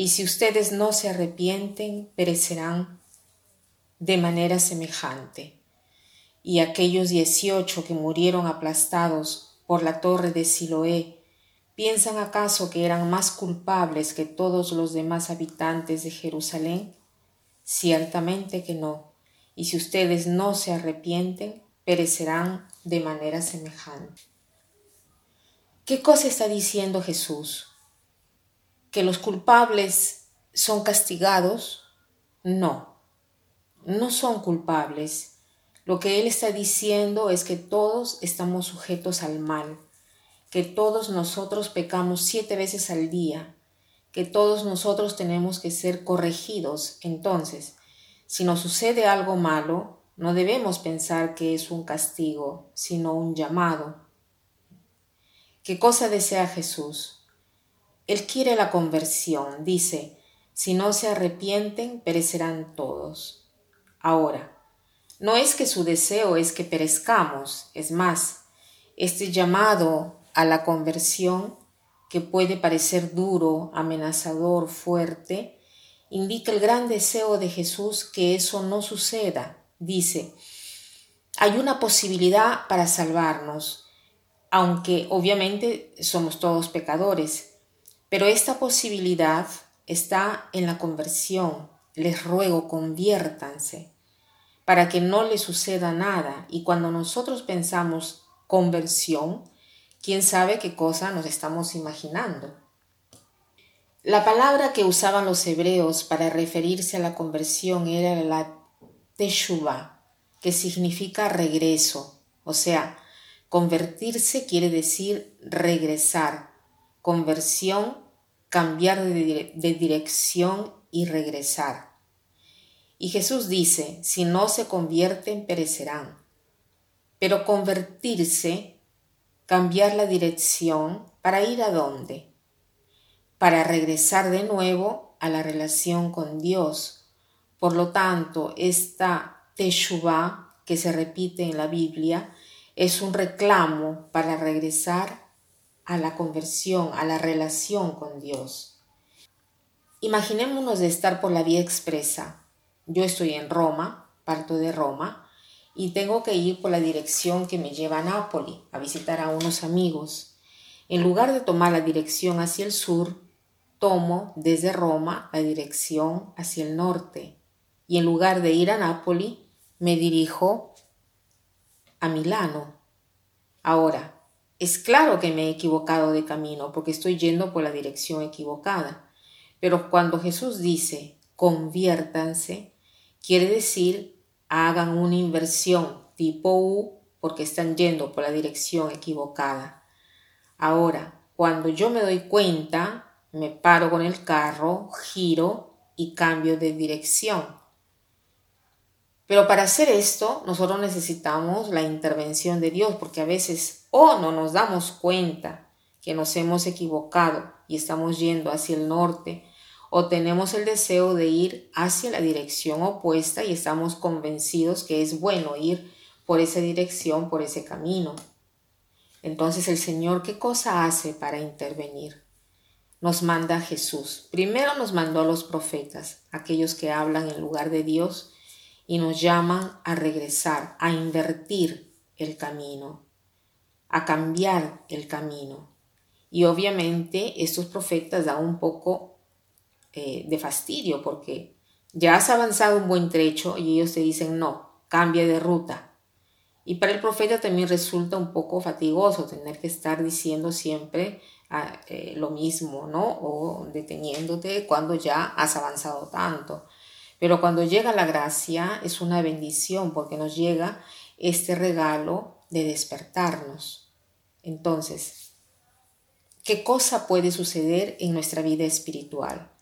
y si ustedes no se arrepienten, perecerán de manera semejante. Y aquellos dieciocho que murieron aplastados por la torre de Siloé, ¿piensan acaso que eran más culpables que todos los demás habitantes de Jerusalén? Ciertamente que no, y si ustedes no se arrepienten, perecerán de manera semejante. ¿Qué cosa está diciendo Jesús? Que los culpables son castigados, no, no son culpables. Lo que él está diciendo es que todos estamos sujetos al mal, que todos nosotros pecamos siete veces al día, que todos nosotros tenemos que ser corregidos. Entonces, si nos sucede algo malo, no debemos pensar que es un castigo, sino un llamado. ¿Qué cosa desea Jesús? Él quiere la conversión, dice, si no se arrepienten, perecerán todos. Ahora, no es que su deseo es que perezcamos, es más, este llamado a la conversión, que puede parecer duro, amenazador, fuerte, indica el gran deseo de Jesús que eso no suceda. Dice, hay una posibilidad para salvarnos, aunque obviamente somos todos pecadores, pero esta posibilidad está en la conversión. Les ruego, conviértanse para que no les suceda nada. Y cuando nosotros pensamos conversión, quién sabe qué cosa nos estamos imaginando. La palabra que usaban los hebreos para referirse a la conversión era la teshuva, que significa regreso. O sea, convertirse quiere decir regresar, conversión, cambiar de, dirección y regresar. Y Jesús dice, si no se convierten, perecerán. Pero convertirse, cambiar la dirección, ¿para ir a dónde? Para regresar de nuevo a la relación con Dios. Por lo tanto, esta Teshuvah que se repite en la Biblia es un reclamo para regresar a la conversión, a la relación con Dios. Imaginémonos de estar por la vía expresa. Yo estoy en Roma, parto de Roma, y tengo que ir por la dirección que me lleva a Nápoli, a visitar a unos amigos. En lugar de tomar la dirección hacia el sur, tomo desde Roma la dirección hacia el norte. Y en lugar de ir a Nápoli, me dirijo a Milano. Ahora, es claro que me he equivocado de camino porque estoy yendo por la dirección equivocada. Pero cuando Jesús dice conviértanse, quiere decir hagan una inversión tipo U porque están yendo por la dirección equivocada. Ahora, cuando yo me doy cuenta, me paro con el carro, giro y cambio de dirección. Pero para hacer esto, nosotros necesitamos la intervención de Dios, porque a veces o no nos damos cuenta que nos hemos equivocado y estamos yendo hacia el norte, o tenemos el deseo de ir hacia la dirección opuesta y estamos convencidos que es bueno ir por esa dirección, por ese camino. Entonces el Señor, ¿qué cosa hace para intervenir? Nos manda a Jesús. Primero nos mandó a los profetas, aquellos que hablan en lugar de Dios, y nos llaman a regresar, a invertir el camino, a cambiar el camino. Y obviamente estos profetas dan un poco eh, de fastidio porque ya has avanzado un buen trecho y ellos te dicen no, cambia de ruta. Y para el profeta también resulta un poco fatigoso tener que estar diciendo siempre ah, eh, lo mismo, ¿no? O deteniéndote cuando ya has avanzado tanto. Pero cuando llega la gracia es una bendición porque nos llega este regalo de despertarnos. Entonces, ¿qué cosa puede suceder en nuestra vida espiritual?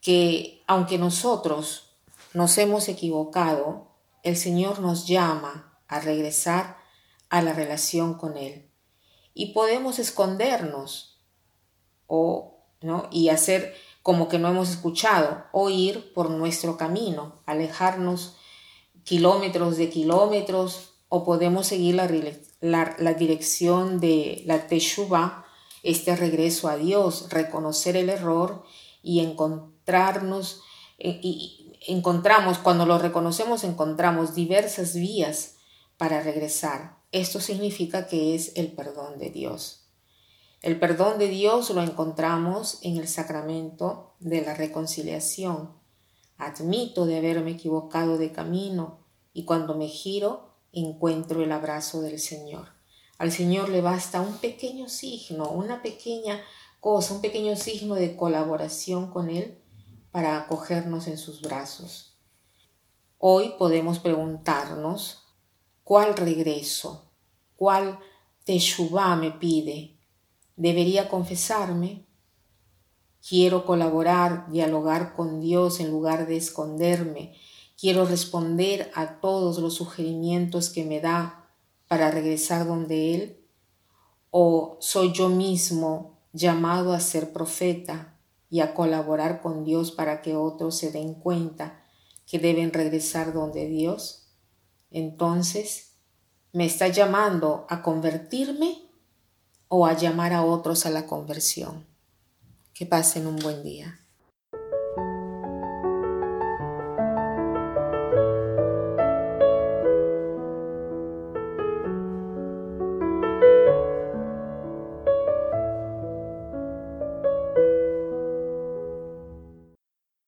que aunque nosotros nos hemos equivocado, el Señor nos llama a regresar a la relación con Él. Y podemos escondernos o, ¿no? y hacer como que no hemos escuchado, o ir por nuestro camino, alejarnos kilómetros de kilómetros, o podemos seguir la, dirección de la Teshuvah, este regreso a Dios, reconocer el error y encontrarnos, eh, y encontramos, cuando lo reconocemos, encontramos diversas vías para regresar. Esto significa que es el perdón de Dios. El perdón de Dios lo encontramos en el sacramento de la reconciliación. Admito de haberme equivocado de camino y cuando me giro encuentro el abrazo del Señor. Al Señor le basta un pequeño signo, una pequeña cosa, un pequeño signo de colaboración con Él para acogernos en sus brazos. Hoy podemos preguntarnos cuál regreso, cuál Teshuvah me pide. ¿Debería confesarme? Quiero colaborar, dialogar con Dios en lugar de esconderme. Quiero responder a todos los sugerimientos que me da para regresar donde Él. ¿O soy yo mismo llamado a ser profeta y a colaborar con Dios para que otros se den cuenta que deben regresar donde Dios, entonces me está llamando a convertirme o a llamar a otros a la conversión. Que pasen un buen día.